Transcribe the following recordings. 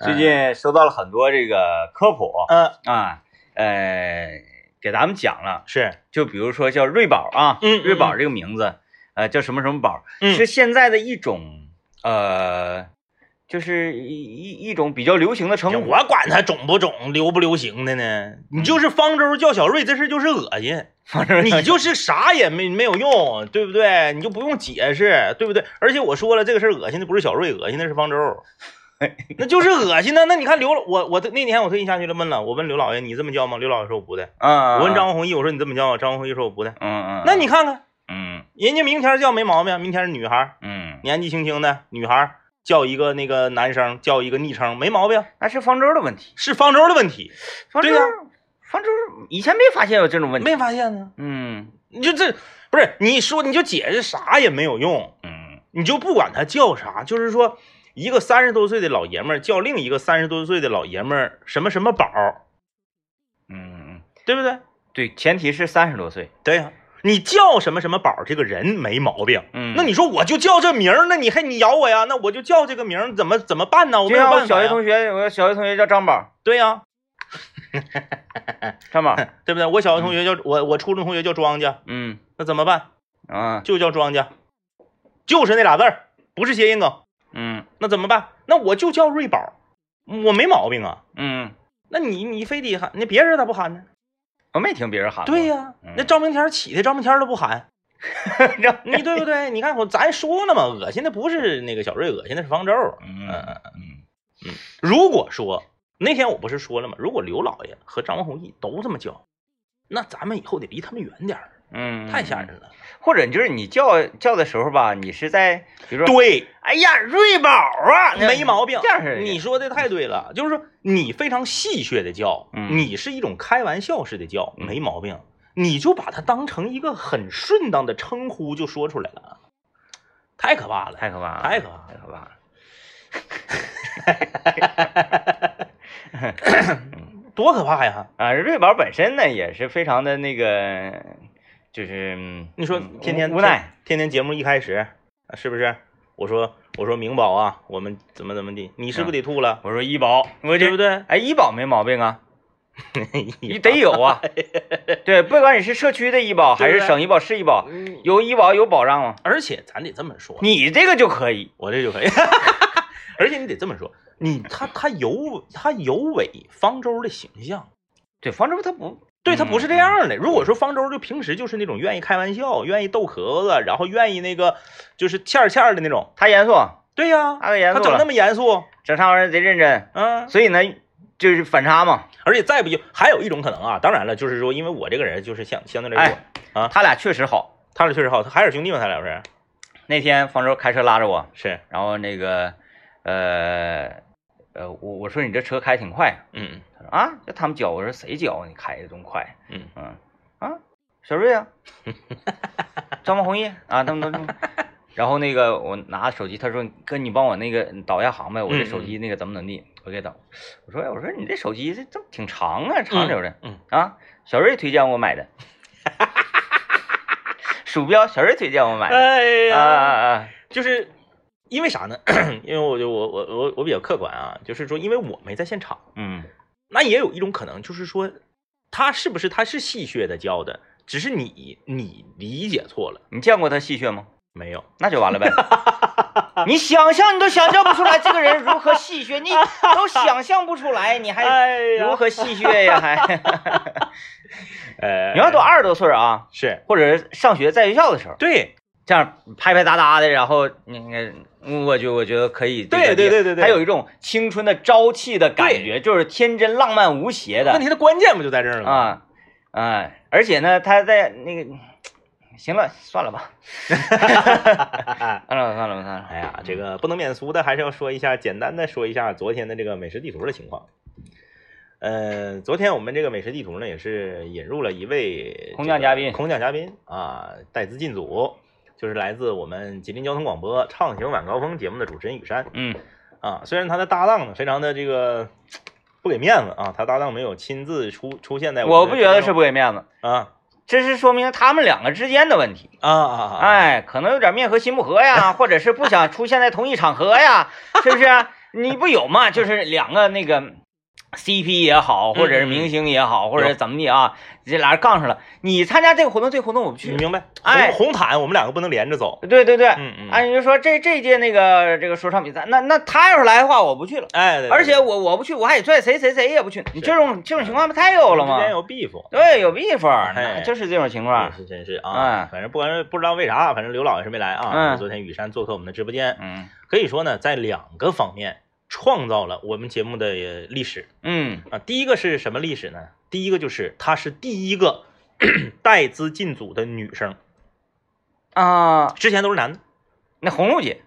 最近收到了很多这个科普嗯，啊，呃，给咱们讲了，是，就比如说叫瑞宝啊，嗯嗯瑞宝这个名字，呃，叫什么什么宝，嗯是现在的一种呃，就是一一一种比较流行的称呼。我管它种不种、流不流行的呢？你就是方舟叫小瑞，这事就是恶心。你就是啥也没没有用，对不对？你就不用解释，对不对？而且我说了，这个事儿恶心的不是小瑞，恶心的是方舟，那就是恶心呢。那你看刘老，我我那天我特意下去了问了，我问刘老爷你这么叫吗？刘老爷说我不的。啊，我问张弘毅，我说你这么叫吗？张弘毅说我不的。嗯，嗯嗯，那你看看，嗯人家明天叫没毛病，明天是女孩，嗯，年纪轻轻的女孩叫一个那个男生叫一个昵称没毛病，那是方舟的问题。是方舟的问题，方舟对呀，方舟以前没发现有这种问题。没发现呢？嗯你就这不是你说你就解释啥也没有用，嗯你就不管他叫啥，就是说一个三十多岁的老爷们儿叫另一个三十多岁的老爷们儿什么什么宝儿，嗯嗯，对不对？对，前提是三十多岁。对呀、你叫什么什么宝这个人没毛病。嗯，那你说我就叫这名儿，那你还你咬我呀？那我就叫这个名儿，怎么怎么办呢？我就像我没有办法呀。小学同学，我小学同学叫张宝，对呀、张宝。对不对？我小学同学叫我，我初中同学叫庄家，嗯那怎么办？啊就叫庄家，就是那俩字儿，不是谐音梗。嗯那怎么办？那我就叫瑞宝，我没毛病啊。嗯，那你你非得喊，那别人咋不喊呢？我没听别人喊。对呀、嗯那赵明天起的赵明天都不喊，这你对不对？你看我咱说了嘛，恶心的不是那个小瑞，恶心的是方舟。嗯嗯嗯嗯如果说那天我不是说了吗？如果刘老爷和张宏毅都这么叫，那咱们以后得离他们远点儿，嗯，太吓人了。或者就是你叫叫的时候吧，你是在比如说，对，哎呀，瑞宝啊，没毛病这样式的。你说的太对了，就是说你非常戏谑的叫，嗯你是一种开玩笑式的叫，嗯没毛病。你就把它当成一个很顺当的称呼就说出来了，太可怕了，太可怕了，太可怕了太可怕了。多可怕呀！啊，瑞宝本身呢也是非常的那个，就是嗯你说嗯天天无奈，天天节目一开始，啊是不是？我说我说明宝啊，我们怎么怎么地，你是不是得吐了？我说医保，我这对不对？哎，医保没毛病啊，你得有啊。对，不管你是社区的医保还是省医保、市医保，嗯有医保有保障吗？而且咱得这么说，你这个就可以。我这就可以。而且你得这么说，你他他有他有违方舟的形象，对，方舟他不，对他不是这嗯样的。如果说方舟就平时就是那种愿意开玩笑、愿意逗壳子，然后愿意那个就是欠儿欠儿的那种，他严肃，对呀，他可严肃，他整那么严肃，整啥玩意儿贼认真，嗯，所以呢，就是反差嘛。而且再不就还有一种可能啊，当然了，就是说因为我这个人就是相相对来说，啊他俩确实好。他俩确实好，他还是兄弟嘛，他俩不是那天方舟开车拉着我，是，然后那个，呃，呃，我我说你这车开挺快，嗯他说啊，这他们教我说谁教你开的这么快？嗯嗯啊，小瑞啊，张梦红叶啊，他们都。然后那个我拿手机，他说哥，你帮我那个导一下航呗，我这手机那个怎么怎么地，我给导。我说哎我说你这手机这这挺长啊，长溜的。嗯啊，小瑞推荐我买的，鼠标小瑞推荐我买的。哎啊啊啊！就是因为啥呢？因为我就我我我我比较客观啊，就是说因为我没在现场，嗯那也有一种可能，就是说他是不是他是戏谑的教的，只是你你理解错了，你见过他戏谑吗？没有。那就完了呗。你想象你都想象不出来这个人如何戏谑，你都想象不出来，你还哎如何戏谑呀？还 呃，你要都二十多岁啊，是或者是上学在学校的时候，对这样拍拍搭搭的，然后那个，我就我觉得可以，对对对对对还有一种青春的朝气的感觉，就是天真浪漫无邪的问题的关键不就在这儿了吗？啊啊！而且呢，他在那个，行了，算了吧，算了算了算了，哎呀，这个不能免俗的，还是要说一下，简单的说一下昨天的这个美食地图的情况。呃，昨天我们这个美食地图呢，也是引入了一位空降嘉宾空降嘉宾啊，带资进组，就是来自我们吉林交通广播《畅行晚高峰》节目的主持人雨山嗯啊。虽然他的搭档呢，非常的这个不给面子啊，他搭档没有亲自出出现在我不觉得是不给面子，啊这是说明他们两个之间的问题。啊啊啊！哎，可能有点面和心不和呀，或者是不想出现在同一场合呀，是不是？你不有嘛？就是两个那个 CP 也好，或者是明星也好，或者怎么的啊，这俩人杠上了。你参加这个活动，这个活动我不去。你明白？哎红红毯我们两个不能连着走。对对对，嗯嗯。哎你就说这这届那个这个说唱比赛，那那他要是来的话，我不去了。哎，对对而且我我不去，我还得拽谁谁谁也不去。你这种这种情况不太有了吗之？间有 beef。对，有 beef，哎那就是这种情况。是真是啊，哎反正不管是不知道为啥，反正刘老也是没来啊。嗯昨天雨山做客我们的直播间，嗯可以说呢，在两个方面创造了我们节目的呃历史嗯啊。第一个是什么历史呢？第一个就是她是第一个 带资进组的女生，啊，之前都是男的。那红露姐，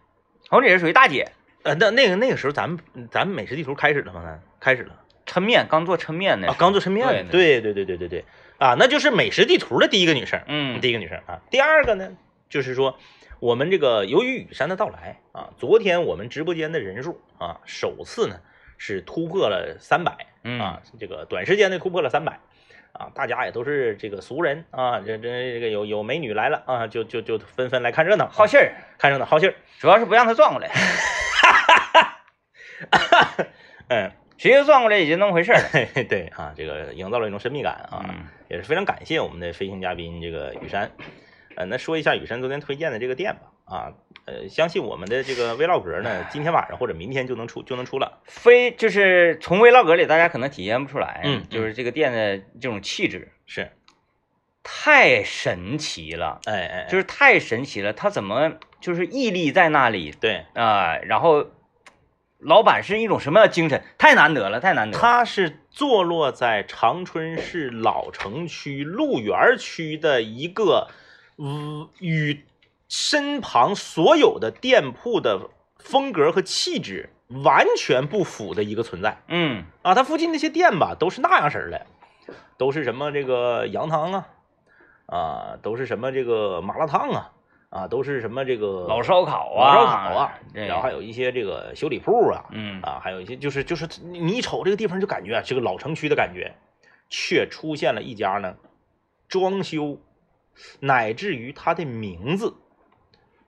红露姐是属于大姐，呃，那那个那个时候咱们咱们美食地图开始了吗？咱开始了抻面刚做抻面呢啊，刚做抻面，对对对对对对对啊，那就是美食地图的第一个女生。嗯第一个女生啊。第二个呢，就是说我们这个由于雨山的到来啊，昨天我们直播间的人数啊，首次呢是突破了三百嗯啊，这个短时间内突破了三百。啊，大家也都是这个俗人啊，这这这个有有美女来了啊，就就就纷纷来看热闹，好信儿，看热闹好信儿。主要是不让他转过来，嗯，谁要转过来也就那么回事。嘿 嘿对啊，这个营造了一种神秘感啊，嗯也是非常感谢我们的飞行嘉宾这个雨山。呃，那说一下雨山昨天推荐的这个店吧。啊，呃，相信我们的这个 vlog 呢，今天晚上或者明天就能出就能出了。非就是从 vlog 里大家可能体现不出来，嗯就是这个店的这种气质是，太神奇了，哎哎，就是是太神奇了，它怎么就是屹立在那里对，啊、然后老板是一种什么样的精神？太难得了，太难得了。它是坐落在长春市老城区鹿园区的一个，嗯，与身旁所有的店铺的风格和气质完全不符的一个存在。嗯。啊，它附近那些店吧，都是那样式儿的，都是什么这个羊汤啊，啊，都是什么这个麻辣烫啊，啊，都是什么这个老烧烤啊，老烧烤啊，然后还有一些这个修理铺啊，嗯。啊，还有一些就是就是你你一瞅这个地方就感觉啊，这个老城区的感觉，却出现了一家呢，装修乃至于它的名字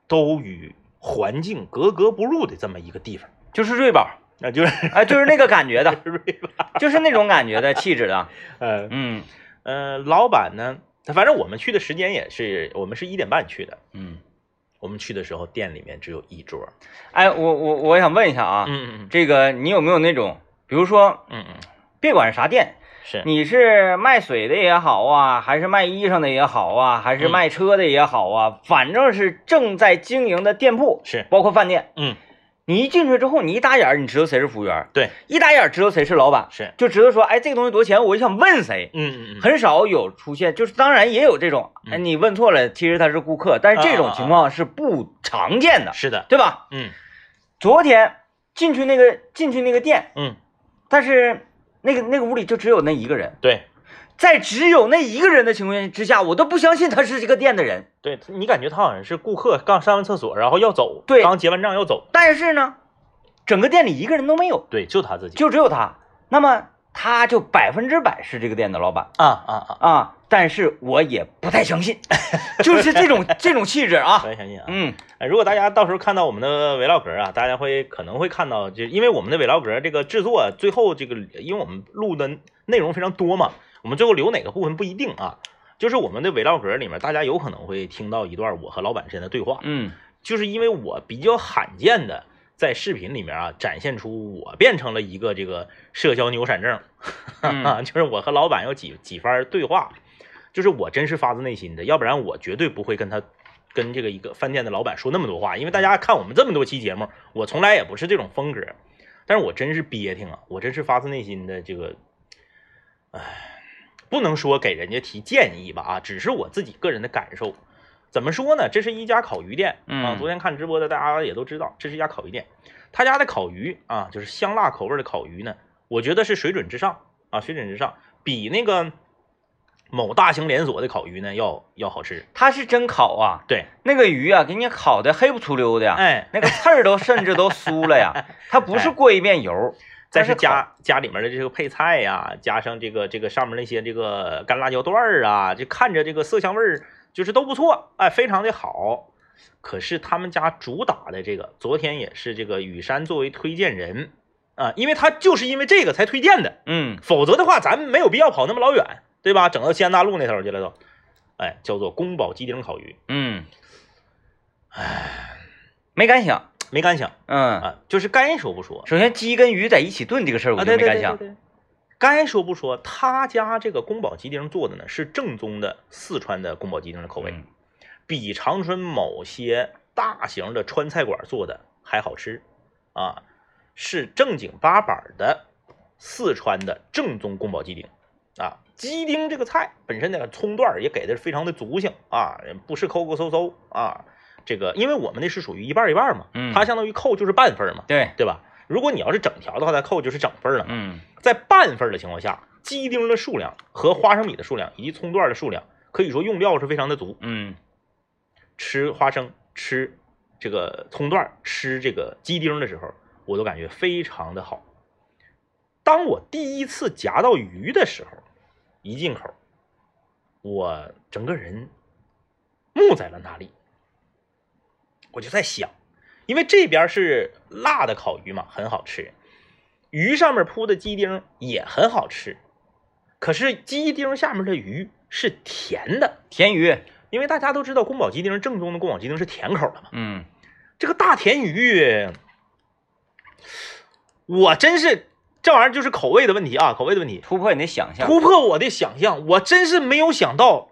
都与环境格格不入的这么一个地方，就是瑞宝，那 就是哎，就是那个感觉的，就是那种感觉的气质的，呃嗯呃，老板呢，反正我们去的时间也是，我们是一点半去的，嗯。我们去的时候店里面只有一桌，哎，我我我想问一下啊，嗯嗯这个你有没有那种，比如说，嗯嗯，别管是啥店，是，你是卖水的也好啊，还是卖衣裳的也好啊，还是嗯。卖车的也好啊，反正是正在经营的店铺，是，包括饭店，嗯，你一进去之后，你一打眼儿，你知道谁是服务员，对，一打眼儿知道谁是老板，是，就知道说，哎，这个东西多少钱，我就想问谁。嗯嗯嗯，很少有出现，就是当然也有这种，哎，嗯你问错了，其实他是顾客，但是这种情况是不常见的，是的，对吧？嗯。昨天进去那个进去那个店，嗯，但是那个那个屋里就只有那一个人，对。在只有那一个人的情况之下，我都不相信他是这个店的人。对，你感觉他好像是顾客刚上完厕所，然后要走，对刚结完账要走，但是呢，整个店里一个人都没有，对，就他自己，就只有他。那么他就百分之百是这个店的老板。啊啊啊，啊！但是我也不太相信，就是这种这种气质啊。不太相信啊，嗯。哎，如果大家到时候看到我们的 vlog 啊，大家会可能会看到，就因为我们的 vlog 这个制作，最后这个，因为我们录的内容非常多嘛，我们最后留哪个部分不一定啊。就是我们的 vlog 里面，大家有可能会听到一段我和老板之间的对话，嗯。就是因为我比较罕见的在视频里面啊，展现出我变成了一个这个社交牛闪症，嗯就是我和老板有几几番对话，就是我真是发自内心的，要不然我绝对不会跟他跟这个一个饭店的老板说那么多话，因为大家看我们这么多期节目，我从来也不是这种风格，但是我真是憋挺啊，我真是发自内心的这个，唉，不能说给人家提建议吧啊，只是我自己个人的感受。怎么说呢？这是一家烤鱼店啊。嗯昨天看直播的大家也都知道，这是一家烤鱼店。他家的烤鱼啊，就是香辣口味的烤鱼呢，我觉得是水准之上啊，水准之上，比那个某大型连锁的烤鱼呢要要好吃。它是真烤啊，对，那个鱼啊，给你烤的黑不出溜的呀，哎，那个刺儿都甚至都酥了呀，它不是过一遍油，再是加加里面的这个配菜呀、加上这个这个上面那些这个干辣椒段儿啊，就看着这个色香味儿就是都不错，哎，非常的好。可是他们家主打的这个，昨天也是这个雨山作为推荐人啊，因为他就是因为这个才推荐的，嗯。否则的话咱没有必要跑那么老远，对吧？整到西安大路那头去了都。哎，叫做宫保鸡丁烤鱼，嗯，哎，没敢想，没敢想。嗯，啊，就是该说不说。首先鸡跟鱼在一起炖这个事儿，我啊，就对没敢想，对对对对，该说不说，他家这个宫保鸡丁做的呢是正宗的四川的宫保鸡丁的口味，嗯比长春某些大型的川菜馆做的还好吃啊，是正经八板的四川的正宗宫保鸡丁啊。鸡丁这个菜本身那个葱段也给的非常的足性啊，不是抠抠搜搜啊。这个因为我们那是属于一半一半嘛，嗯它相当于扣就是半份嘛，对，对吧？如果你要是整条的话，它扣就是整份了。嗯在半份的情况下，鸡丁的数量和花生米的数量以及葱段的数量，可以说用料是非常的足。嗯吃花生、吃这个葱段、吃这个鸡丁的时候，我都感觉非常的好。当我第一次夹到鱼的时候，一进口，我整个人木在了那里。我就在想，因为这边是辣的烤鱼嘛，很好吃，鱼上面铺的鸡丁也很好吃，可是鸡丁下面的鱼是甜的。甜鱼，因为大家都知道宫保鸡丁正宗的宫保鸡丁是甜口的嘛，嗯这个大甜鱼，我真是这玩意儿就是口味的问题啊，口味的问题，突破你的想象，突破我的想象，我真是没有想到。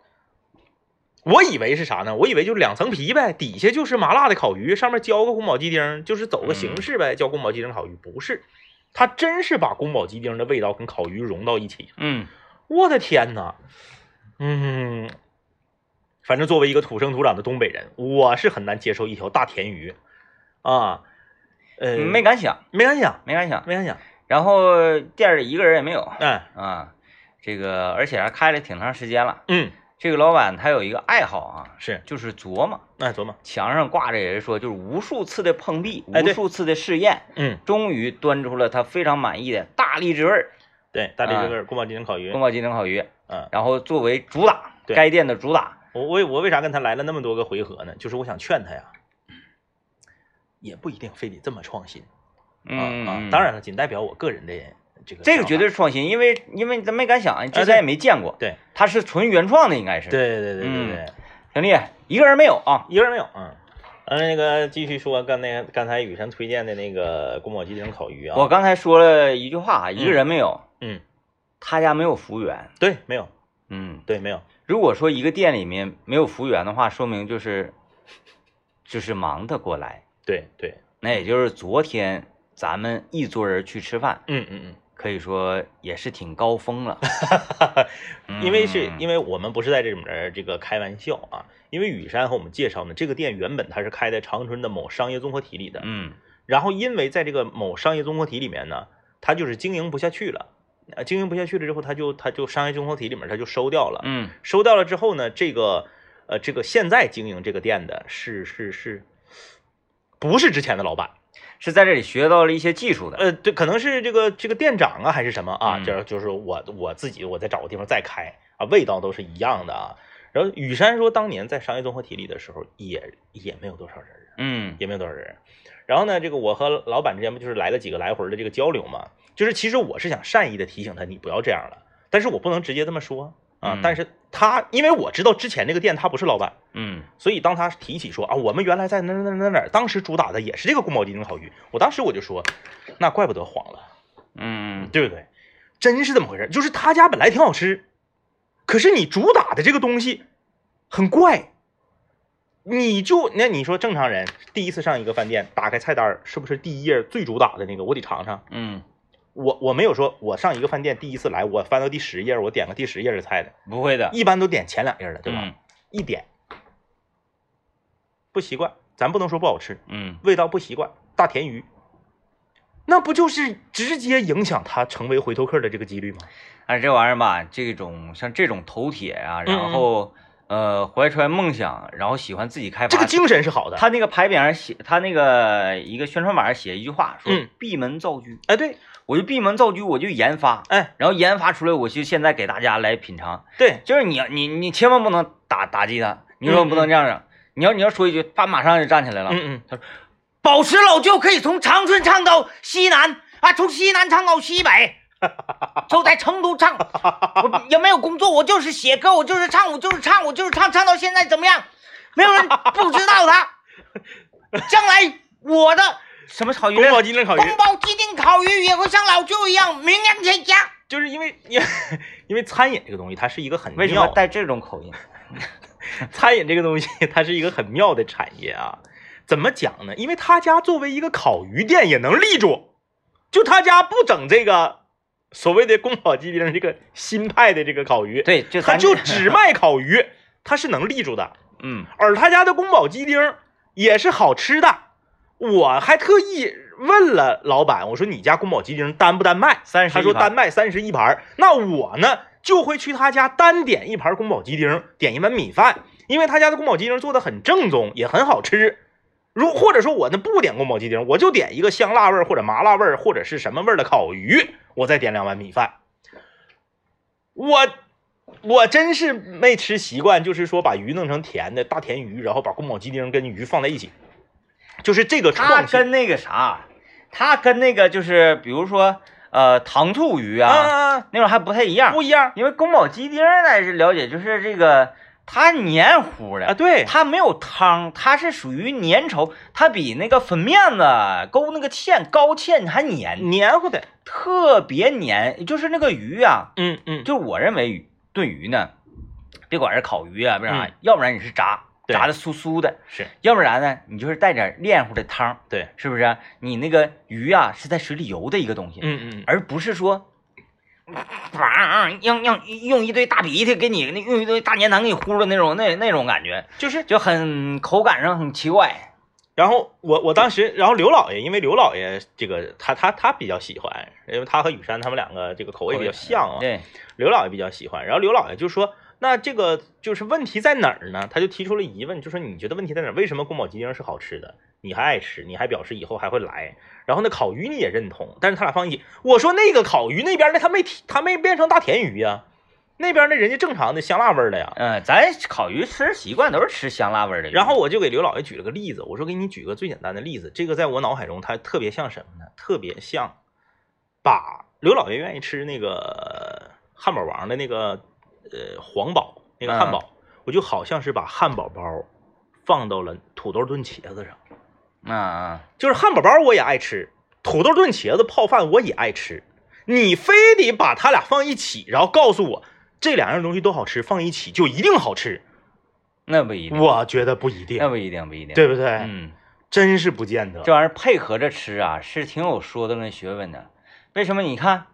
我以为是啥呢？我以为就是两层皮呗，底下就是麻辣的烤鱼，上面浇个宫保鸡丁，就是走个形式呗，叫宫保鸡丁烤鱼。不是，它真是把宫保鸡丁的味道跟烤鱼融到一起。嗯我的天呐，嗯，反正作为一个土生土长的东北人，我是很难接受一条大甜鱼啊，呃，没敢想，没敢想，没敢想，没敢想，然后店里一个人也没有嗯，啊，这个而且还开了挺长时间了。嗯，这个老板他有一个爱好啊，是，就是琢磨，那琢磨，墙上挂着也是说，就是无数次的碰壁，哎无数次的试验，嗯，终于端出了他非常满意的大荔枝味儿对，大荔啊枝味儿宫保鸡丁烤鱼宫，保鸡丁烤鱼，嗯，然后作为主打，对。该店的主打，我我我为啥跟他来了那么多个回合呢？就是我想劝他呀，也不一定非得这么创新啊嗯啊，当然了，仅代表我个人的这个这个绝对是创新，因为因为咱没敢想，之前也没见过，对，它是纯原创的，应该是。，对对对对嗯。对。挺厉害，一个人没有啊。一个人没有，嗯，嗯，那个继续说刚那刚才雨山推荐的那个宫保鸡丁烤鱼啊，我刚才说了一句话，一个人没有，嗯，他家没有服务员。对，没有，嗯，对，没有，如果说一个店里面没有服务员的话，说明就是就是忙得过来。对对，那也就是昨天咱们一桌人去吃饭，嗯嗯嗯可以说也是挺高峰了。嗯，因为是嗯因为我们不是在这里面这个开玩笑啊，因为雨山和我们介绍呢，这个店原本它是开在长春的某商业综合体里的，嗯然后因为在这个某商业综合体里面呢，它就是经营不下去了，呃，经营不下去了之后，它就它就商业综合体里面它就收掉了，嗯收掉了之后呢，这个呃，这个现在经营这个店的是是是，不是之前的老板？是在这里学到了一些技术的。呃，对，可能是这个这个店长啊，还是什么啊？嗯这就是我我自己我再找个地方再开啊，味道都是一样的啊。然后雨山说，当年在商业综合体里的时候，也也没有多少人，嗯也没有多少人。然后呢，这个我和老板之间不就是来了几个来回的这个交流嘛？就是其实我是想善意的提醒他，你不要这样了，但是我不能直接这么说啊。嗯。但是他因为我知道之前那个店他不是老板，嗯。所以当他提起说啊，我们原来在哪哪哪哪哪，当时主打的也是这个宫保鸡丁烤鱼，我当时我就说，那怪不得黄了，嗯。对不对？真是这么回事，就是他家本来挺好吃，可是你主打的这个东西很怪，你就那你说正常人第一次上一个饭店，打开菜单儿，是不是第一页最主打的那个？我得尝尝？嗯，我我没有说我上一个饭店第一次来，我翻到第十页，我点个第十页的菜的，不会的，一般都点前两页的，对吧？嗯一点不习惯，咱不能说不好吃，嗯味道不习惯，大甜鱼，那不就是直接影响他成为回头客的这个几率吗？哎这玩意儿吧，这种像这种头铁啊，嗯然后呃怀揣梦想，然后喜欢自己开发，这个精神是好的。他那个牌匾上写，他那个一个宣传板上写一句话，说嗯闭门造车，哎，对，我就闭门造车，我就研发，哎，然后研发出来，我就现在给大家来品尝。对，就是你你你千万不能打打击他，你说不能这样整。你要你要说一句，他马上就站起来了。嗯嗯，他说，保持老舅可以从长春唱到西南啊，从西南唱到西北，就在成都唱。我 也没有工作，我就是写歌，我就是唱，我就是唱，我就是唱，唱到现在怎么样？没有人不知道他。将来我的什么烤鱼？宫保鸡丁烤鱼。宫保鸡丁烤鱼也会像老舅一样名扬天下。就是因为因 因为餐饮这个东西，它是一个很为什么带这种口音？餐饮这个东西，它是一个很妙的产业啊。怎么讲呢？因为他家作为一个烤鱼店也能立住，就他家不整这个所谓的宫保鸡丁这个新派的这个烤鱼，对，就他就只卖烤鱼，他是能立住的。嗯，而他家的宫保鸡丁也是好吃的。我还特意问了老板，我说你家宫保鸡丁单不单卖？三十，他说单卖三十一盘。那我呢就会去他家单点一盘宫保鸡丁，点一碗米饭，因为他家的宫保鸡丁做的很正宗，也很好吃。如或者说我那不点宫保鸡丁，我就点一个香辣味或者麻辣味或者是什么味的烤鱼，我再点两碗米饭。我我真是没吃习惯，就是说把鱼弄成甜的大甜鱼，然后把宫保鸡丁跟鱼放在一起，就是这个它跟那个啥，它跟那个就是比如说呃糖醋鱼啊那种还不太一样，不一样，因为宫保鸡丁呢是了解就是这个。它黏糊的啊，对，它没有汤，它是属于粘稠，它比那个粉面子勾那个芡高芡还黏黏糊的，特别黏，就是那个鱼啊，嗯嗯，就我认为鱼炖鱼呢，别管是烤鱼啊，不是啥，要不然你是炸，炸的酥酥的，是，要不然呢，你就是带点炼糊的汤，对，是不是？你那个鱼啊是在水里游的一个东西，嗯嗯，而不是说。哇，用用用一堆大鼻涕给你，那用一堆大粘痰给你呼的那种，那那种感觉，就是就很口感上很奇怪。然后我我当时，然后刘老爷，因为刘老爷这个他他他比较喜欢，因为他和雨山他们两个这个口味比较像啊。对，刘老爷比较喜欢。然后刘老爷就说：“那这个就是问题在哪儿呢？”他就提出了疑问，就说：“你觉得问题在哪儿？为什么宫保鸡丁是好吃的？你还爱吃，你还表示以后还会来？”然后那烤鱼你也认同，但是他俩放一起。我说那个烤鱼那边的他没他没变成大甜鱼呀，那边那人家正常的香辣味的呀。嗯，咱烤鱼吃习惯都是吃香辣味的。然后我就给刘老爷举了个例子，我说给你举个最简单的例子，这个在我脑海中它特别像什么呢？特别像把刘老爷愿意吃那个汉堡王的那个呃黄堡那个汉堡，我就好像是把汉堡包放到了土豆炖茄子上。啊啊，就是汉堡包我也爱吃，土豆炖茄子泡饭我也爱吃，你非得把它俩放一起，然后告诉我这两样东西都好吃，放一起就一定好吃？那不一定，我觉得不一定，那不一定，不一定，对不对？嗯，真是不见得。这玩意儿配合着吃啊，是挺有说的跟学问的。为什么？你看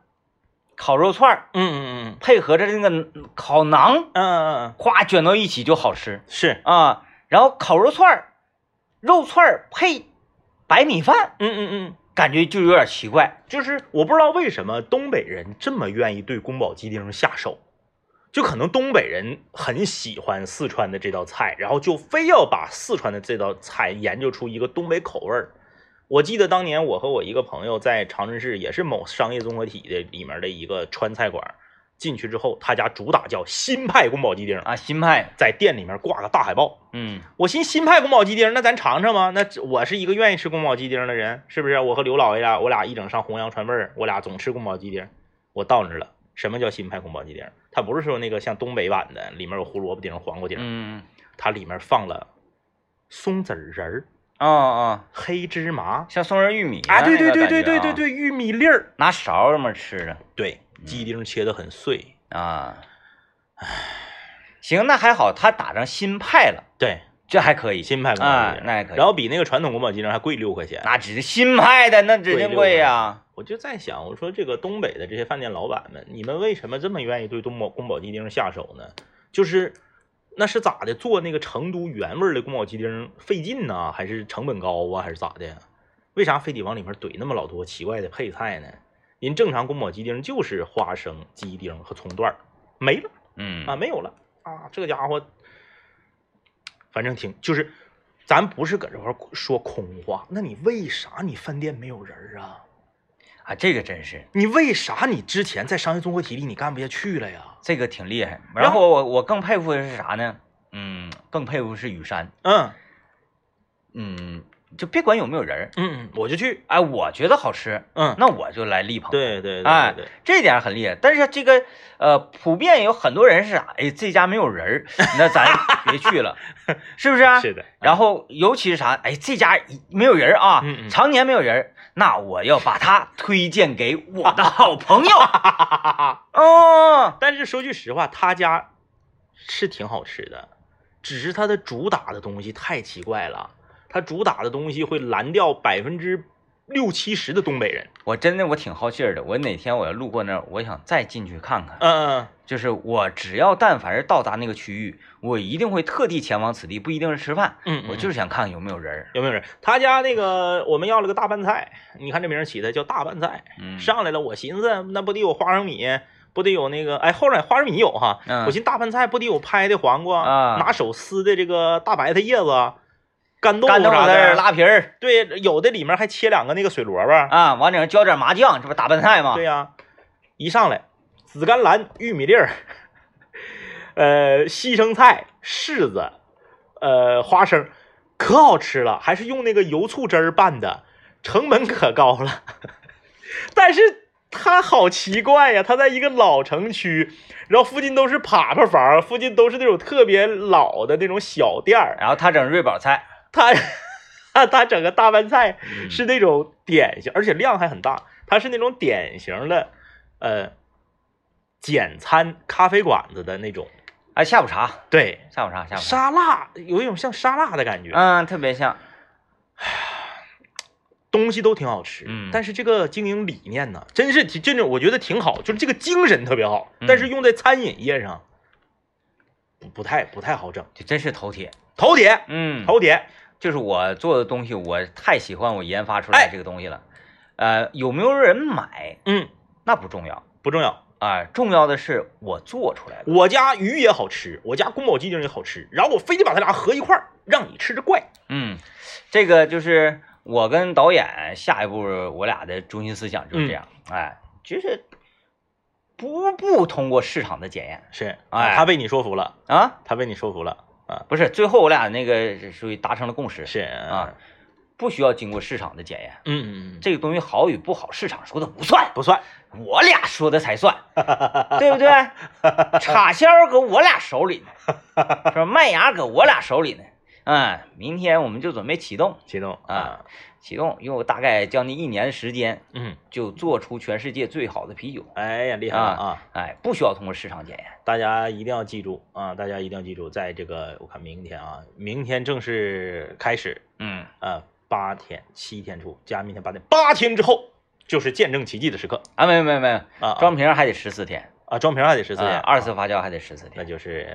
烤肉串儿，嗯嗯嗯，配合着那个烤馕，嗯嗯嗯，咵卷到一起就好吃，是啊。然后烤肉串儿。肉串儿配白米饭，嗯嗯嗯，感觉就有点奇怪。就是我不知道为什么东北人这么愿意对宫保鸡丁下手，就可能东北人很喜欢四川的这道菜，然后就非要把四川的这道菜研究出一个东北口味儿。我记得当年我和我一个朋友在长春市，也是某商业综合体的里面的一个川菜馆。进去之后，他家主打叫新派宫保鸡丁啊，新派在店里面挂个大海报。嗯，我寻新派宫保鸡丁，那咱尝尝吗？那我是一个愿意吃宫保鸡丁的人，是不是？我和刘老爷俩，我俩一整上弘扬川味儿，我俩总吃宫保鸡丁。我到那了，什么叫新派宫保鸡丁？它不是说那个像东北版的，里面有胡萝卜丁、黄瓜丁，嗯，它里面放了松子仁儿，啊啊，黑芝麻，像松仁玉米啊，对对对对对对对，玉米粒儿，拿勺这么吃的，对。鸡丁切的很碎啊，唉，行，那还好，他打上新派了，对，这还可以，新派啊，那还可以。然后比那个传统宫保鸡丁还贵六块钱，那只是新派的，那指定贵呀。我就在想，我说这个东北的这些饭店老板们，你们为什么这么愿意对东宝宫保鸡丁下手呢？就是那是咋的？做那个成都原味的宫保鸡丁费劲呢，还是成本高啊，还是咋的？为啥非得往里面怼那么老多奇怪的配菜呢？人正常宫保鸡丁就是花生、鸡丁和葱段没了，嗯啊，没有了啊，这个家伙，反正挺就是，咱不是搁这块说空话，那你为啥你饭店没有人啊？啊，这个真是，你为啥你之前在商业综合体里你干不下去了呀？这个挺厉害。然后我我更佩服的是啥呢？嗯，更佩服是雨山，嗯嗯，就别管有没有人儿，嗯，我就去，哎，我觉得好吃，嗯，那我就来力捧。，对对对哎对对，这点很厉害。但是这个呃，普遍有很多人是啥？哎，这家没有人儿，那咱 别去了，是不是啊？是的，然后尤其是啥？哎，这家没有人儿啊，常年没有人儿，那我要把它推荐给我的好朋友。哦，但是说句实话，他家是挺好吃的，只是他的主打的东西太奇怪了，他主打的东西会拦掉百分之六七十的东北人。我真的我挺好气儿的，我哪天我要路过那儿，我想再进去看看。嗯就是我只要但凡是到达那个区域，我一定会特地前往此地，不一定是吃饭，嗯，我就是想看看有没有人儿。有没有人？他家那个我们要了个大拌菜，你看这名儿起的叫大拌菜，嗯，上来了，我寻思那不得有花生米，不得有那个哎，后来花生米有哈，嗯我寻思大拌菜不得有拍的黄瓜，啊拿手撕的这个大白菜叶子，干豆啥的，拉皮儿对，有的里面还切两个那个水萝卜，啊，往顶上浇点麻酱，这不打拌菜吗？对呀、一上来紫甘蓝、玉米粒儿，呃，西生菜、柿子，呃，花生，可好吃了，还是用那个油醋汁儿拌的，成本可高了。但是它好奇怪呀，它在一个老城区，然后附近都是粑粑房，附近都是那种特别老的那种小店儿，然后他整瑞宝菜，它它整个大拌菜嗯。是那种典型，而且量还很大，它是那种典型的呃简餐咖啡馆子的那种，哎，下午茶，对，下午茶，下午茶，沙拉有一种像沙拉的感觉，嗯，特别像，东西都挺好吃，嗯。但是这个经营理念呢，真是挺真的，我觉得挺好，就是这个精神特别好，嗯。但是用在餐饮业上不不太不太好整，这真是头铁。头铁。嗯，头铁，就是我做的东西，我太喜欢我研发出来哎。这个东西了。呃，有没有人买？嗯，那不重要。不重要。啊、重要的是我做出来了。我家鱼也好吃，我家宫保鸡丁也好吃，然后我非得把它俩合一块儿，让你吃着怪。嗯，这个就是我跟导演下一步我俩的中心思想就是这样，哎，就是不不通过市场的检验。是，哎。他被你说服了，啊，他被你说服了啊，不是，最后我俩那个属于达成了共识，是啊，，不需要经过市场的检验，嗯嗯嗯，这个东西好与不好，市场说的不算，不算，我俩说的才算，对不对？插销搁我俩手里呢，是吧？麦芽搁我俩手里呢。嗯，明天我们就准备启动，启动啊，启动，用大概将近一年的时间，嗯，就做出全世界最好的啤酒。哎呀，厉害了啊！哎，不需要通过市场检验。大家一定要记住啊！大家一定要记住，在这个我看明天啊，明天正式开始，嗯，呃，八天七天出加明天八天，八天之后就是见证奇迹的时刻啊，没有没有没有，啊！啊装瓶还得十四天，啊，装瓶还得十四天，啊二次啊发酵还得十四天。那就是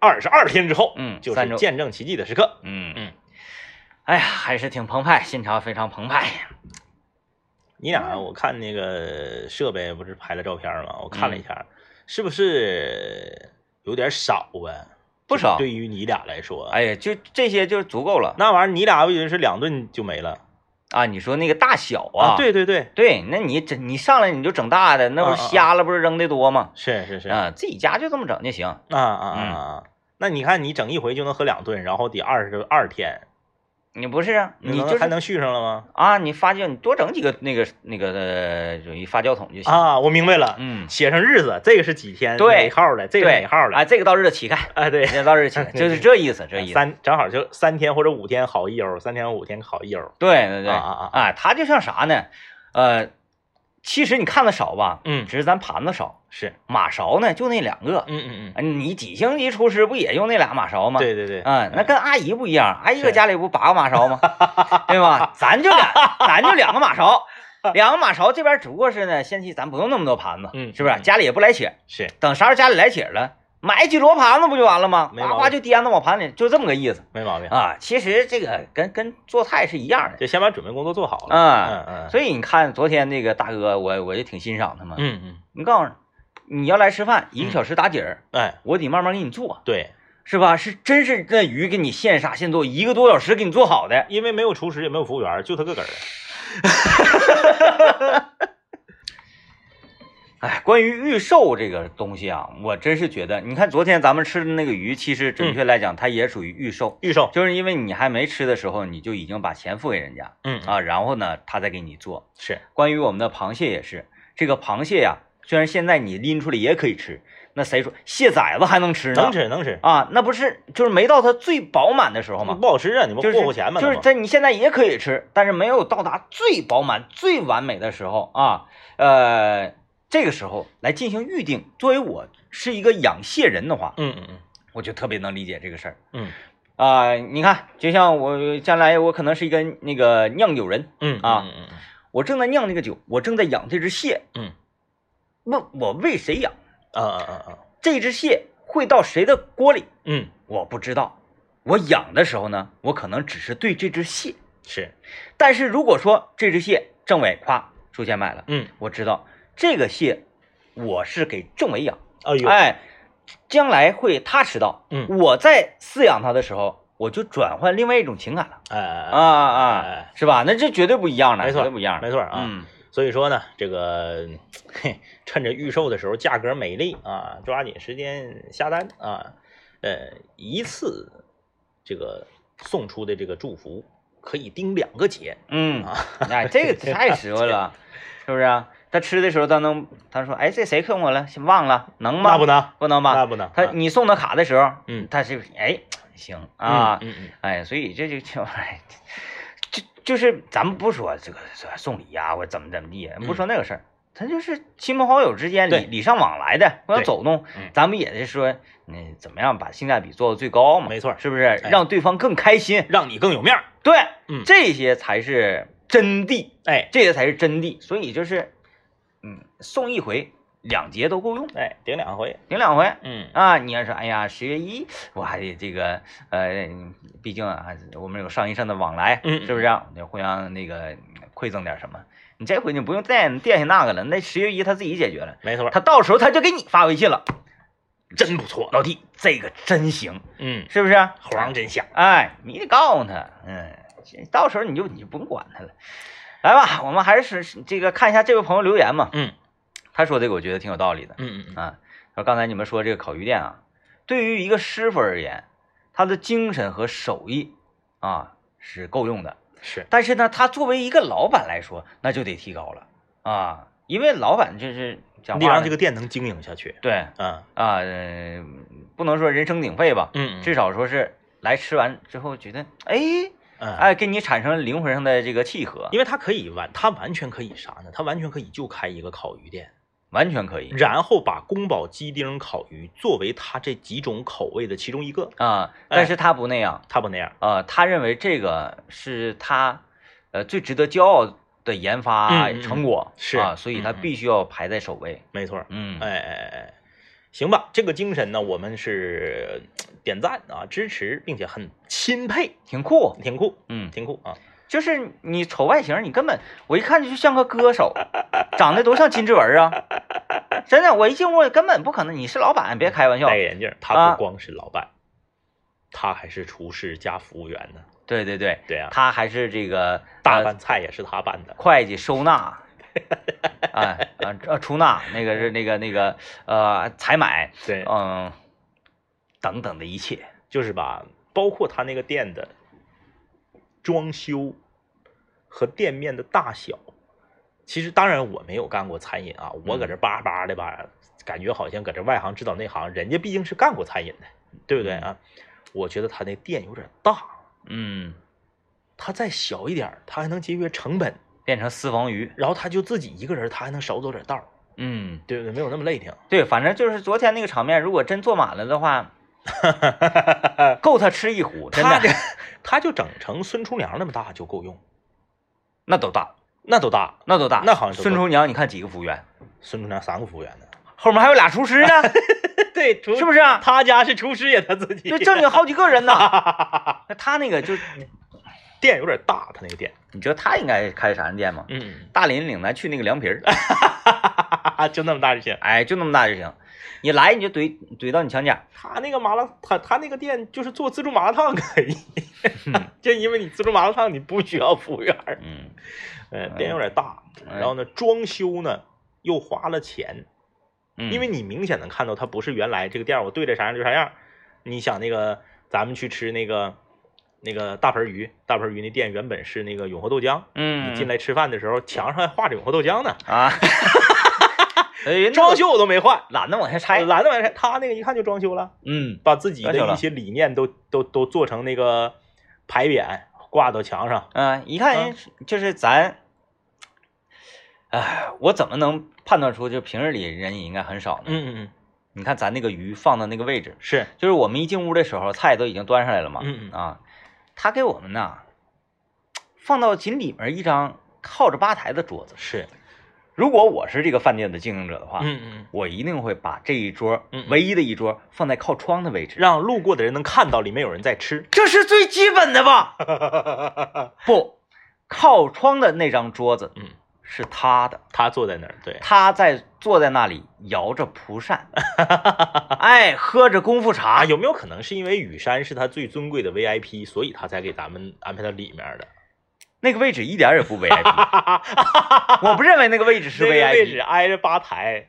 二十二天之后，嗯就是见证奇迹的时刻。嗯嗯，哎呀，还是挺澎湃，心潮非常澎湃。你俩我看那个设备不是拍了照片吗？我看了一下，是不是有点少啊？不少对于你俩来说，哎呀，就这些就足够了那玩意儿你俩我以为是两顿就没了啊！你说那个大小啊，对对对，对，那你整你上来你就整大的，那不是瞎了，不是扔的多吗？是是是啊，自己家就这么整就行。啊啊啊啊！那你看你整一回就能喝两顿，然后得二十二天，你不是啊，你就是还能续上了吗？啊，你发酵，你多整几个那个那个呃，属于发酵桶就行。啊，我明白了，嗯，写上日子，这个是几天对哪号的，这个哪号的，哎，这个到日子起开，啊对，这个到日子起开，就是这意思，这意思。三正好就三天或者五天好一油，三天五天好一油，对对对，啊啊啊哎，它就像啥呢？呃，其实你看的少吧，嗯只是咱盘子少，是，马勺呢就那两个。嗯嗯嗯你几星级厨师不也用那俩马勺嗯，吗？对对对，嗯、那跟阿姨不一样，阿姨搁家里不八个马勺吗？对吧？咱就俩，咱就两个马勺，两个马勺这边只不过是呢，先期咱不用那么多盘子，嗯是不是？嗯家里也不来且，是等啥时候家里来且了，买几摞盘子不就完了吗？没毛病呱呱就颠到往盘里，就这么个意思没毛病，啊。其实这个跟跟做菜是一样的就先把准备工作做好了，啊。嗯嗯，所以你看昨天那个大哥，我我就挺欣赏他嘛。嗯嗯，你告诉你，你要来吃饭，一个小时打底儿，哎，我得慢慢给你做。对，是吧？是真是那鱼给你现杀现做，一个多小时给你做好的。因为没有厨师也没有服务员，就他个个儿，哎，关于预售这个东西啊，我真是觉得，你看昨天咱们吃的那个鱼，其实准确来讲，它也属于预售，预售，就是因为你还没吃的时候，你就已经把钱付给人家嗯啊，然后呢，他再给你做。是，关于我们的螃蟹也是，这个螃蟹呀，虽然现在你拎出来也可以吃，那谁说蟹崽子还能吃呢？能吃能吃，啊，那不是就是没到它最饱满的时候吗？不好吃啊，你不钱吗？就是在你现在也可以吃，但是没有到达最饱满、最完美的时候啊。呃，这个时候来进行预定，作为我是一个养蟹人的话，嗯嗯嗯。我就特别能理解这个事儿。嗯。啊、你看，就像我将来我可能是一个那个酿酒人，嗯啊嗯嗯嗯。我正在酿那个酒，我正在养这只蟹，嗯，那我为谁养？啊啊啊啊，这只蟹会到谁的锅里？嗯。我不知道。我养的时候呢，我可能只是对这只蟹。是，但是如果说这只蟹政委夸出钱买了，嗯，我知道这个蟹我是给政委养，哎呦，哎，将来会他吃到，嗯我在饲养它的时候，我就转换另外一种情感了，哎哎啊啊是吧？那这绝对不一样的，没错绝对不一样的，没错啊，嗯，所以说呢，这个嘿，趁着预售的时候价格美丽啊，抓紧时间下单啊，呃，一次这个送出的这个祝福可以顶两个节嗯，啊，哎，这个太实惠了，是不是啊？他吃的时候，他能他说，哎，这谁坑我了？忘了，能吗？那不能，不能吧？那不能，啊他你送他卡的时候，嗯他是哎行啊，嗯嗯哎，所以这就这玩意儿，就就是咱们不说这个送礼呀、或者怎么怎么地，不说那个事儿，他就是亲朋好友之间礼礼尚往来的，互相走动嗯，咱们也是说，嗯，怎么样把性价比做到最高嘛？没错是不是？让对方更开心，让你更有面儿，对，嗯这些才是真谛，哎这些才是真谛。所以就是，嗯，送一回，两节都够用，哎，顶两回，顶两回。嗯啊，你要说，哎呀，十月一我还得这个，呃，毕竟啊，我们有上一上的往来，嗯是不是、啊？得互相那个馈赠点什么。你这回你不用再惦记那个了，那十月一他自己解决了，没错，他到时候他就给你发微信了。真不错，老弟，这个真行，嗯，是不是？黄真香，哎，你得告诉他，嗯，到时候你就你就不用管他了。来吧，我们还是这个看一下这位朋友留言嘛。嗯。他说这个我觉得挺有道理的。嗯嗯嗯，啊，说刚才你们说这个烤鱼店啊，对于一个师傅而言，他的精神和手艺啊是够用的，是，但是呢，他作为一个老板来说，那就得提高了。啊，因为老板就是讲话你让这个店能经营下去，对。嗯啊、呃不能说人声鼎沸吧，嗯。至少说是来吃完之后觉得，哎嗯，哎，跟你产生灵魂上的这个契合，因为他可以完，他完全可以啥呢？他完全可以就开一个烤鱼店，完全可以。然后把宫保鸡丁烤鱼作为他这几种口味的其中一个，啊，哎但是他不那样。他不那样，呃，他认为这个是他呃最值得骄傲的研发嗯嗯成果，是啊，所以他必须要排在首位。没错，嗯，哎哎哎哎，行吧，这个精神呢，我们是点赞啊，支持，并且很钦佩，挺酷，挺酷，嗯，挺酷啊，就是你瞅外形，你根本我一看就像个歌手，长得多像金志文啊，真的，我一进屋根本不可能，你是老板，别开玩笑戴。眼镜，他啊。不光是老板，他还是厨师加服务员呢，对对对，对啊，他还是这个大呃拌菜也是他拌的，会计收纳，哎啊呃出纳，那个是那个那个呃采买，对，嗯等等的一切。就是吧包括他那个店的装修和店面的大小，其实当然我没有干过餐饮啊，我搁这叭叭的吧，感觉好像搁这外行指导内行，人家毕竟是干过餐饮的，对不对啊？我觉得他那店有点大，嗯，他再小一点，他还能节约成本，变成私房鱼。然后他就自己一个人，他还能少走点道儿，嗯，对不对？没有那么累挺。对，反正就是昨天那个场面，如果真坐满了的话，够他吃一壶，真的他的他就整成孙厨娘那么大就够用，那都大，那都大。那都大。那好像都孙厨娘，你看几个服务员，孙厨娘三个服务员呢，后面还有俩厨师呢，对，厨是不是啊？他家是厨师也他自己，对，正经好几个人呢。那他那个就，店有点大，他那个店，你知道他应该开啥样店吗？嗯，大林岭南去那个凉皮儿，就那么大就行。哎，就那么大就行。你来你就怼怼到你墙角，他那个麻辣，他他那个店就是做自助麻辣烫可以，嗯就因为你自助麻辣烫你不需要服务员，嗯，呃，店有点大，哎然后呢，装修呢又花了钱，嗯，因为你明显能看到它不是原来这个店我对着啥样就啥样。你想那个咱们去吃那个那个大盆鱼，大盆鱼那店原本是那个永和豆浆，嗯，你进来吃饭的时候墙上还画着永和豆浆呢，啊，哎，人装修我都没换，懒得往下拆，懒得往下拆，他那个一看就装修了，嗯。把自己的一些理念都都都做成那个牌匾挂到墙上。嗯，一看人就是咱，哎，我怎么能判断出就平日里人也应该很少呢？嗯嗯嗯，你看咱那个鱼放到那个位置，是，就是我们一进屋的时候，菜都已经端上来了嘛，嗯嗯。啊，他给我们呐放到井里面一张靠着吧台的桌子。是，如果我是这个饭店的经营者的话，嗯嗯，我一定会把这一桌嗯嗯唯一的一桌放在靠窗的位置，让路过的人能看到里面有人在吃。这是最基本的吧？不，靠窗的那张桌子嗯，是他的，他坐在那儿，对，他在坐在那里摇着蒲扇，哎，喝着功夫啊，茶。有没有可能是因为雨山是他最尊贵的 VIP，所以他才给咱们安排到里面的？那个位置一点也不 VIP，我不认为那个位置是那个位置 VIP。挨着吧台，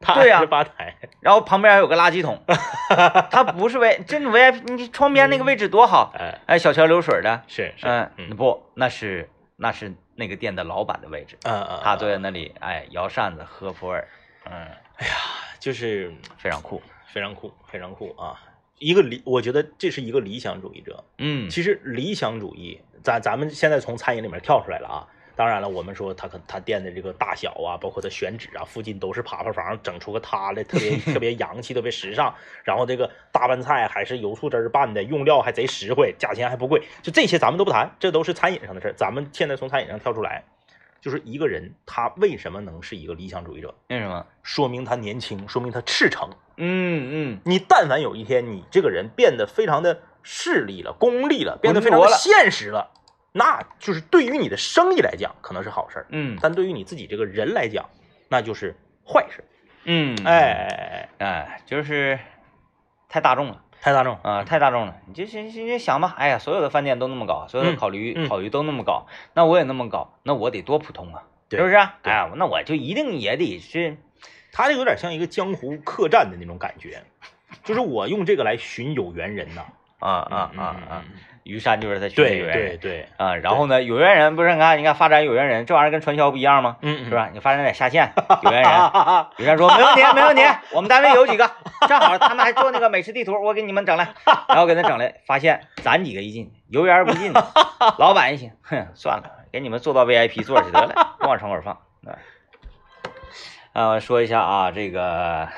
他对呀吧台，然后旁边还有个垃圾桶，他不是 V，真的 VIP，你窗边那个位置多好，哎，哎，小桥流水的，是是，嗯，嗯不，那是那是那个店的老板的位置，嗯嗯，他坐在那里，哎，摇扇子喝普洱，嗯，哎呀就是非常酷，非常酷，非常酷啊！一个理，我觉得这是一个理想主义者。嗯，其实理想主义，咱咱们现在从餐饮里面跳出来了啊。当然了，我们说他可他店的这个大小啊，包括他选址啊，附近都是爬爬房，整出个他来，特别 特别洋气，特别时尚。然后这个大拌菜还是油醋汁儿拌的，用料还贼实惠，价钱还不贵。就这些咱们都不谈，这都是餐饮上的事儿。咱们现在从餐饮上跳出来，就是一个人他为什么能是一个理想主义者？为什么？说明他年轻，说明他赤诚。嗯嗯，你但凡有一天你这个人变得非常的势利了、功利了，变得非常的现实了，那就是对于你的生意来讲可能是好事儿，嗯但对于你自己这个人来讲，那就是坏事。嗯，哎哎哎哎，哎，就是太大众了太大众啊，太大众了。你就先先想吧，哎呀，所有的饭店都那么搞，所有的嗯烤驴嗯烤鱼都那么搞，那我也那么搞，那我得多普通啊，是不是啊？哎呀，那我就一定也得是，他这有点像一个江湖客栈的那种感觉，就是我用这个来寻有缘人呐。啊啊嗯啊啊！嗯于山就是他寻对有缘人对对，啊，然后呢，有缘人不是你看，你看发展有缘人这玩意儿跟传销不一样吗？嗯，是？吧？你发展点下线有缘人，啊，有人说没问题，没问题，我们单位有几个，正好他们还做那个美食地图，我给你们整来，然后给他整来，发现咱几个一进，油盐不进，老板一听，哼，算了，给你们做到 VIP 座去得了，不往窗口放。啊，呃，说一下啊，这个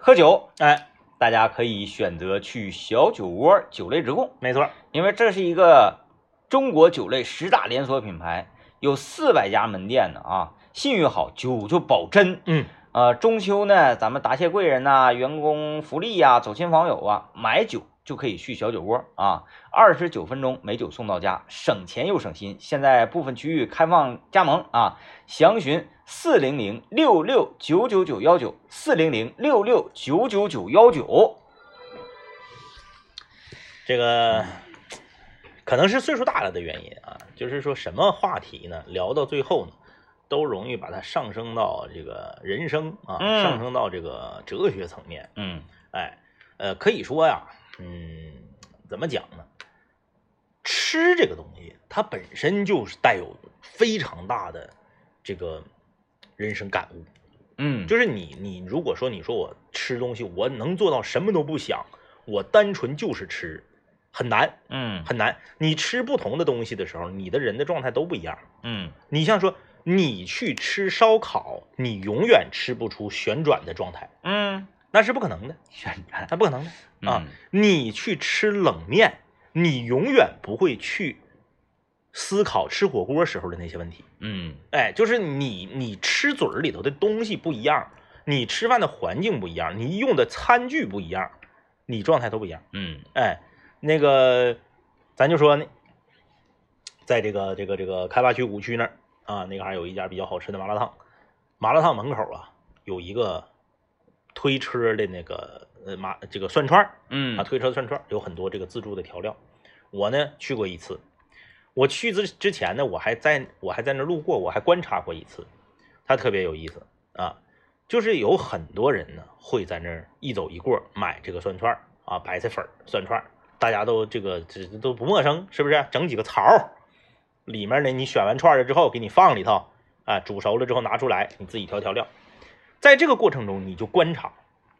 喝酒，哎，大家可以选择去小酒窝酒类直供，没错，因为这是一个中国酒类十大连锁品牌，有四百家门店呢啊，信誉好，酒就保真。嗯，呃，中秋呢，咱们答谢贵人呐、员工福利呀、走亲访友啊，买酒就可以去小酒窝啊，二十九分钟美酒送到家，省钱又省心。现在部分区域开放加盟啊，详询四零零六六九九九幺九，四零零六六九九九幺九。这个可能是岁数大了的原因啊，就是说什么话题呢，聊到最后呢，都容易把它上升到这个人生啊，嗯上升到这个哲学层面。嗯哎，呃，可以说呀，嗯，怎么讲呢？吃这个东西，它本身就是带有非常大的这个人生感悟。嗯，就是你，你如果说你说我吃东西，我能做到什么都不想，我单纯就是吃，很难嗯很难。你吃不同的东西的时候，你的人的状态都不一样。嗯你像说你去吃烧烤，你永远吃不出旋转的状态，嗯，那是不可能的，旋转那不可能的啊。嗯你去吃冷面，你永远不会去思考吃火锅时候的那些问题。嗯哎，就是你你吃嘴里头的东西不一样，你吃饭的环境不一样，你用的餐具不一样，你状态都不一样。嗯哎，那个咱就说呢，在这个这个这个开发区五区那儿啊，那个还有一家比较好吃的麻辣烫，麻辣烫门口啊有一个推车的那个呃麻这个涮串儿嗯啊，推车的涮串儿有很多这个自助的调料。我呢去过一次，我去之之前呢，我还在我还在那儿路过，我还观察过一次，它特别有意思。啊，就是有很多人呢会在那儿一走一过买这个涮串儿啊，白菜粉儿涮串儿，大家都这个这这都不陌生，是不是？整几个槽儿，里面呢你选完串儿了之后给你放里头啊，煮熟了之后拿出来，你自己调调料。在这个过程中，你就观察，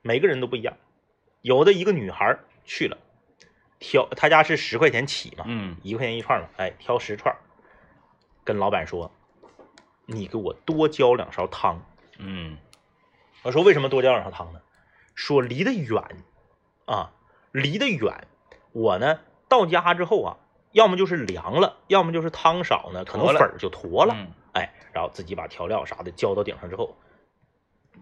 每个人都不一样。有的一个女孩去了，挑她家是十块钱起嘛，嗯一块钱一串嘛，哎，挑十串，跟老板说，你给我多浇两勺汤。嗯我说为什么多浇两勺汤呢？说离得远啊，离得远，我呢到家之后啊，要么就是凉了，要么就是汤少呢，可能粉儿就坨了。嗯哎，然后自己把调料啥的浇到顶上之后，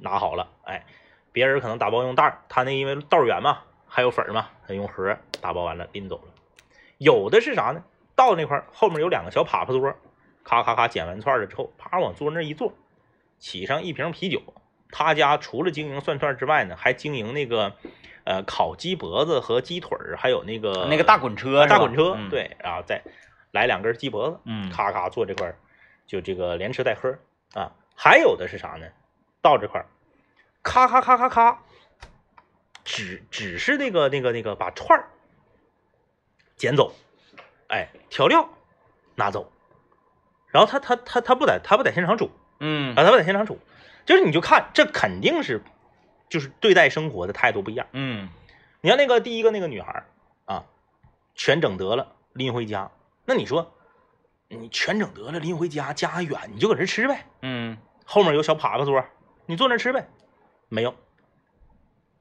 拿好了，哎，别人可能打包用袋儿，他那因为道儿远嘛，还有粉儿嘛，他用盒儿打包完了拎走了。有的是啥呢？到那块儿后面有两个小耙耙桌，咔咔咔捡完串儿了之后，啪往桌那儿一坐，起上一瓶啤酒。他家除了经营涮串之外呢，还经营那个呃烤鸡脖子和鸡腿儿，还有那个那个大滚车大滚车，嗯，对，然后再来两根鸡脖子，嗯咔咔坐这块儿，就这个连吃带喝啊。还有的是啥呢？到这块儿，咔咔咔咔咔，只只是那个那个那个把串儿捡走，哎，调料拿走，然后他他他他不在他不在现场煮嗯啊，他不在现场煮，就是你就看这肯定是就是对待生活的态度不一样。嗯。你看那个第一个那个女孩儿啊，全整得了拎回家，那你说你全整得了拎回家，家远，你就搁这吃呗，嗯。后面有小耙耙桌，你坐那吃呗，没有。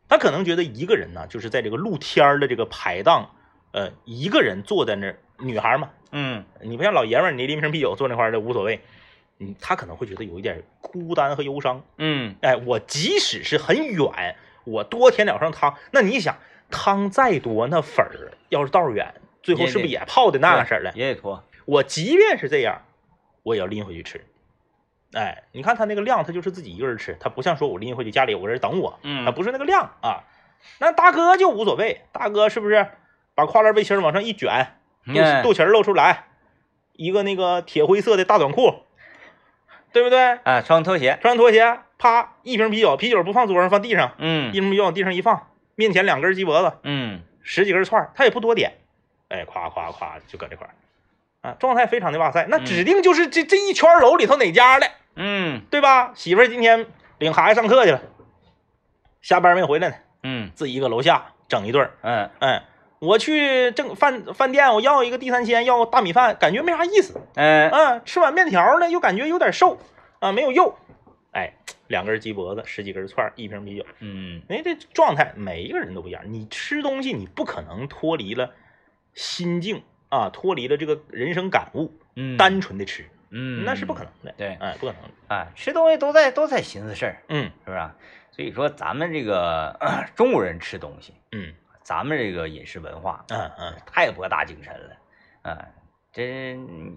他可能觉得一个人呢，就是在这个露天儿的这个排档，呃，一个人坐在那儿，女孩嘛，嗯你不像老爷们儿，你拎瓶啤酒坐那块儿的无所谓，嗯，他可能会觉得有一点孤单和忧伤。嗯哎，我即使是很远，我多添两勺汤，那你想汤再多，那粉儿要是道儿远，最后是不是也泡的那样式儿的？也得脱，我即便是这样，我也要拎回去吃。哎，你看他那个量，他就是自己一个人吃，他不像说我拎回去家里有个人等我，嗯他不是那个量啊。那大哥就无所谓，大哥是不是把跨栏背心儿往上一卷，肚嗯肚脐露出来，一个那个铁灰色的大短裤，对不对？啊，穿拖鞋，穿拖鞋，啪，一瓶啤酒，啤酒不放桌上，放地上，嗯一瓶啤酒往地上一放，面前两根鸡脖子，嗯十几根串儿，他也不多点，哎，夸夸夸就搁这块儿，啊，状态非常的哇塞，那嗯指定就是这这一圈楼里头哪家的，嗯对吧？媳妇儿今天领孩子上课去了，下班没回来呢，嗯。自己搁楼下整一顿嗯，嗯。哎，我去正饭饭店，我要一个地三鲜，要个大米饭，感觉没啥意思，嗯嗯，吃碗面条呢又感觉有点瘦，啊，没有肉，哎，两根鸡脖子，十几根串，一瓶啤酒。嗯。哎，这状态每一个人都不一样。你吃东西，你不可能脱离了心境啊，脱离了这个人生感悟，嗯，单纯的吃，嗯那是不可能的。对哎，不可能的。啊，吃东西都在都在寻思事儿，嗯是不是啊？所以说咱们这个 中国人吃东西，嗯咱们这个饮食文化嗯嗯，太博大精深了啊！这嗯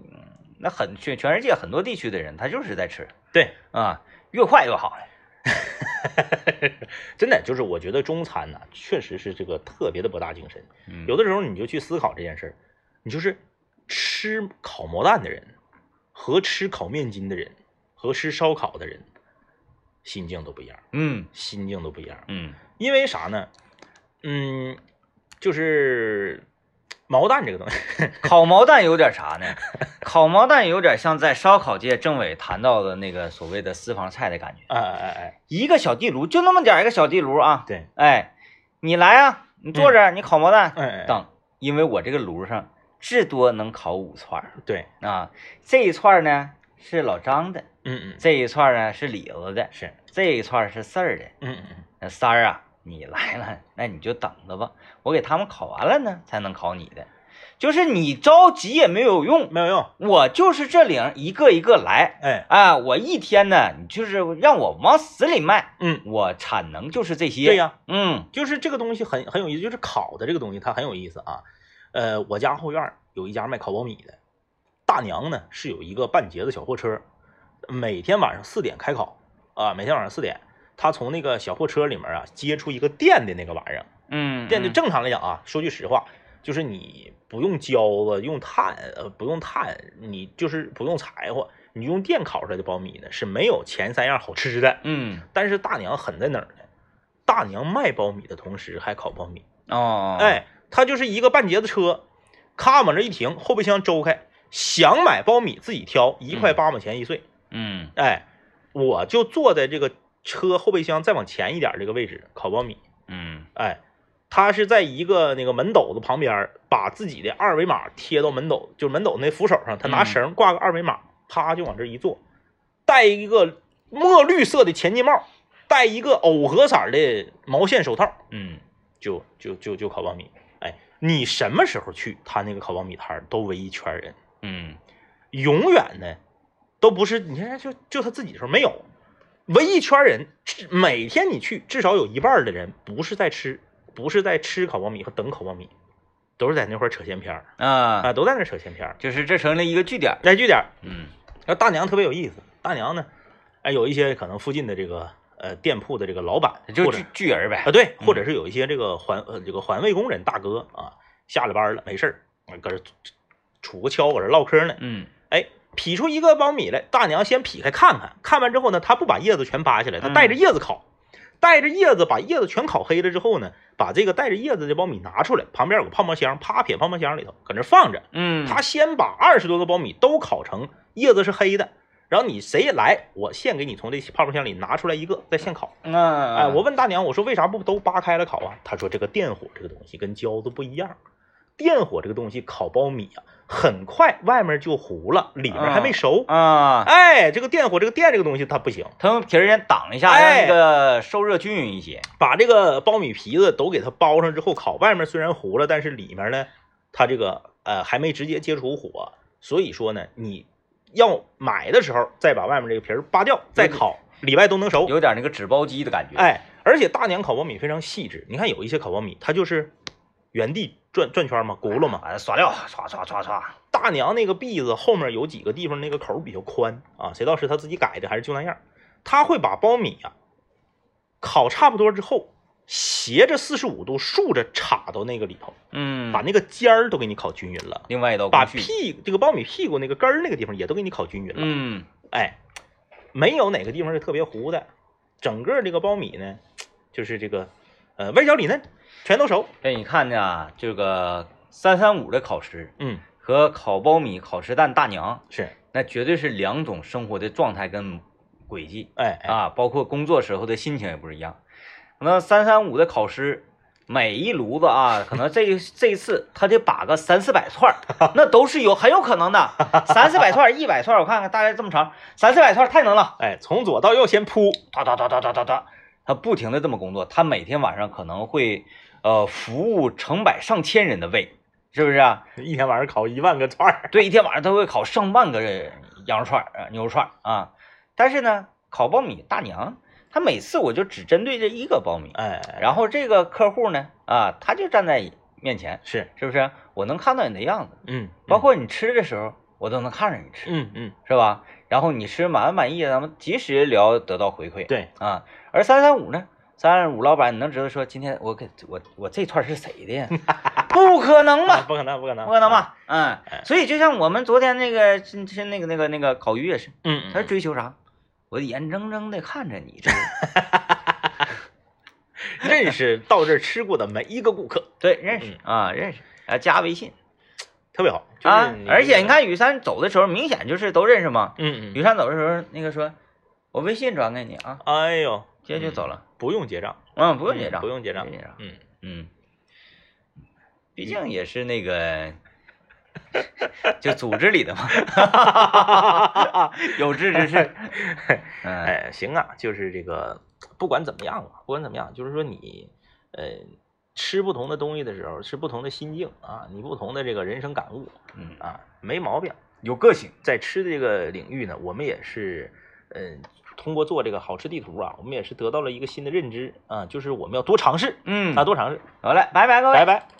那很全全世界很多地区的人，他就是在吃对，啊，越快越好。真的就是我觉得中餐呐、确实是这个特别的博大精深。嗯有的时候你就去思考这件事儿，你就是吃烤毛蛋的人和吃烤面筋的人和吃烧烤的人，心境都不一样，嗯。心境都不一样。嗯。因为啥呢？嗯，就是毛蛋这个东西，烤毛蛋有点啥呢？烤毛蛋有点像在烧烤界政委谈到的那个所谓的私房菜的感觉，哎哎哎，一个小地炉就那么点一个小地炉啊，对，哎，你来啊，你坐这儿，你烤毛蛋，哎哎，等，因为我这个炉上至多能烤五串儿对，啊，这一串儿呢是老张的，嗯嗯，这一串儿呢是李子的，是，这一串儿是四儿的。嗯嗯那三儿啊，你来了，那你就等着吧，我给他们烤完了呢，才能烤你的。就是你着急也没有用嗯，，没有用，我就是这领一个一个来。哎，啊，我一天呢，你就是让我往死里卖，嗯，我产能就是这些。对呀、嗯就是这个东西很很有意思，就是烤的这个东西它很有意思啊。呃，我家后院有一家卖烤苞米的，大娘呢是有一个半截子小货车，每天晚上四点开烤啊，每天晚上四点，她从那个小货车里面啊接出一个电的那个玩意儿，嗯，嗯电就正常来讲啊，说句实话，就是你不用胶子，用炭，呃，不用炭，你就是不用柴火，你用电烤出来的苞米呢是没有前三样好吃的。嗯但是大娘狠在哪儿呢？大娘卖苞米的同时还烤苞米，哦，，哎，她就是一个半截子车，咔往这一停，后备箱周开，想买苞米自己挑，一块八毛钱一穗。嗯哎，我就坐在这个车后备箱再往前一点这个位置烤苞米。嗯哎，他是在一个那个门斗子旁边，把自己的二维码贴到门斗，就是门斗那扶手上，他拿嗯绳挂个二维码，啪就往这一坐，戴一个墨绿色的前进帽，戴一个藕荷色的毛线手套，嗯就就就就烤苞米。哎，你什么时候去，他那个烤苞米摊儿都围一圈人，嗯。永远呢都不是你看就就他自己的时候没有，围一圈人，至每天你去至少有一半的人不是在吃，不是在吃烤苞米和等烤苞米，都是在那块扯闲篇儿啊，啊，都在那扯闲篇儿。就是这成了一个据点儿。来据点儿，嗯。那大娘特别有意思，大娘呢，哎，有一些可能附近的这个呃店铺的这个老板，或者就巨巨人呗啊，。对，嗯或者是有一些这个环呃这个环卫工人大哥啊，下了班了没事儿，啊搁这杵个锹搁这唠嗑呢，嗯哎，劈出一个苞米来，大娘先劈开看看，看完之后呢，她不把叶子全扒下来，她带着叶子烤，带着叶子把叶子全烤黑了之后呢，把这个带着叶子的苞米拿出来，旁边有个泡沫箱，啪撇泡沫箱里头，搁那放着。嗯，她先把二十多个苞米都烤成叶子是黑的，然后你谁来，我现给你从这泡沫箱里拿出来一个，再现烤。嗯，哎，我问大娘，我说为啥不都扒开了烤啊？她说这个电火这个东西跟焦子不一样，电火这个东西烤苞米啊，很快外面就糊了，里面还没熟。啊，哎，这个电火这个电这个东西它不行，它用皮儿先挡一下，让哎那个受热均匀一些。把这个苞米皮子都给它包上之后烤，外面虽然糊了，但是里面呢，它这个呃还没直接接触火，所以说呢，你要买的时候再把外面这个皮儿扒掉再烤，里外都能熟。有点那个纸包鸡的感觉。，哎，而且大娘烤苞米非常细致，你看有一些烤苞米它就是原地转转圈嘛，轱辘嘛。把它刷料，刷刷刷刷。大娘那个篦子后面有几个地方那个口比较宽啊，谁知道是她自己改的还是就那样？她会把苞米啊烤差不多之后，斜着四十五度竖着插到那个里头，嗯，把那个尖儿都给你烤均匀了，另外一道把。屁这个苞米屁股那个根儿那个地方也都给你烤均匀了。嗯哎，没有哪个地方是特别糊的，整个这个苞米呢，就是这个呃外焦里嫩，全都熟。哎，你看呢，这个三三五的烤食嗯，和烤苞米、烤食蛋大娘，是，那绝对是两种生活的状态跟轨迹哎哎，啊，包括工作时候的心情也不是一样。那三三五的烤师，每一炉子啊，可能这 这一次他得把个三四百串，那都是有很有可能的。三四百串、一百串，我看看大概这么长，三四百串太能了。哎，从左到右先铺，哒哒哒哒哒哒哒，他不停的这么工作，他每天晚上可能会呃服务成百上千人的胃，是不是啊？一天晚上烤一万个串儿。对，一天晚上他会烤上万个羊肉串儿、呃牛肉串儿啊。但是呢，烤苞米大娘，她每次我就只针对这一个苞米，哎，然后这个客户呢，啊，他就站在面前，是，是不是？我能看到你的样子，嗯，包括你吃的时候，我都能看着你吃，嗯嗯，是吧？然后你吃满不满意，咱们及时聊得到回馈。对，啊，而三三五呢，三三五老板，你能知道说今天我给我我这串是谁的呀？不可能吧，不可能，不可能，不可能？吧，嗯哎，所以就像我们昨天那个是是那个那个那个烤鱼也是，嗯，他追求啥？我眼睁睁的看着你吃，认识到这儿吃过的每一个顾客，对，认识啊，认识啊，加微信特别好。啊，而且，你看雨山走的时候，明显就是都认识嘛。嗯。嗯，雨山走的时候，那个说，我微信转给你啊，哎呦，直接就走了，不用结账，嗯，不用结账，不用结账不用结账，嗯，嗯，毕竟也是那个，就组织里的嘛，有志之士。嗯，哎，行啊，就是这个，不管怎么样吧，不管怎么样，就是说你，呃，吃不同的东西的时候，是不同的心境啊，你不同的这个人生感悟嗯，啊，没毛病。有个性。在吃的这个领域呢，我们也是，嗯、通过做这个好吃地图啊，我们也是得到了一个新的认知啊，就是我们要多尝试嗯，啊，多尝试。好嘞，拜拜各位拜。拜。